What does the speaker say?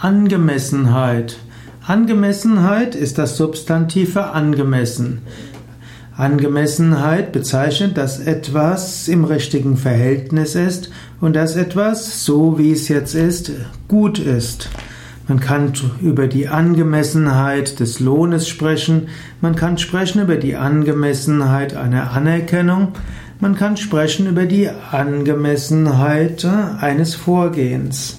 Angemessenheit. Angemessenheit ist das Substantiv für angemessen. Angemessenheit bezeichnet, dass etwas im richtigen Verhältnis ist und dass etwas, so wie es jetzt ist, gut ist. Man kann über die Angemessenheit des Lohnes sprechen, man kann sprechen über die Angemessenheit einer Anerkennung, man kann sprechen über die Angemessenheit eines Vorgehens.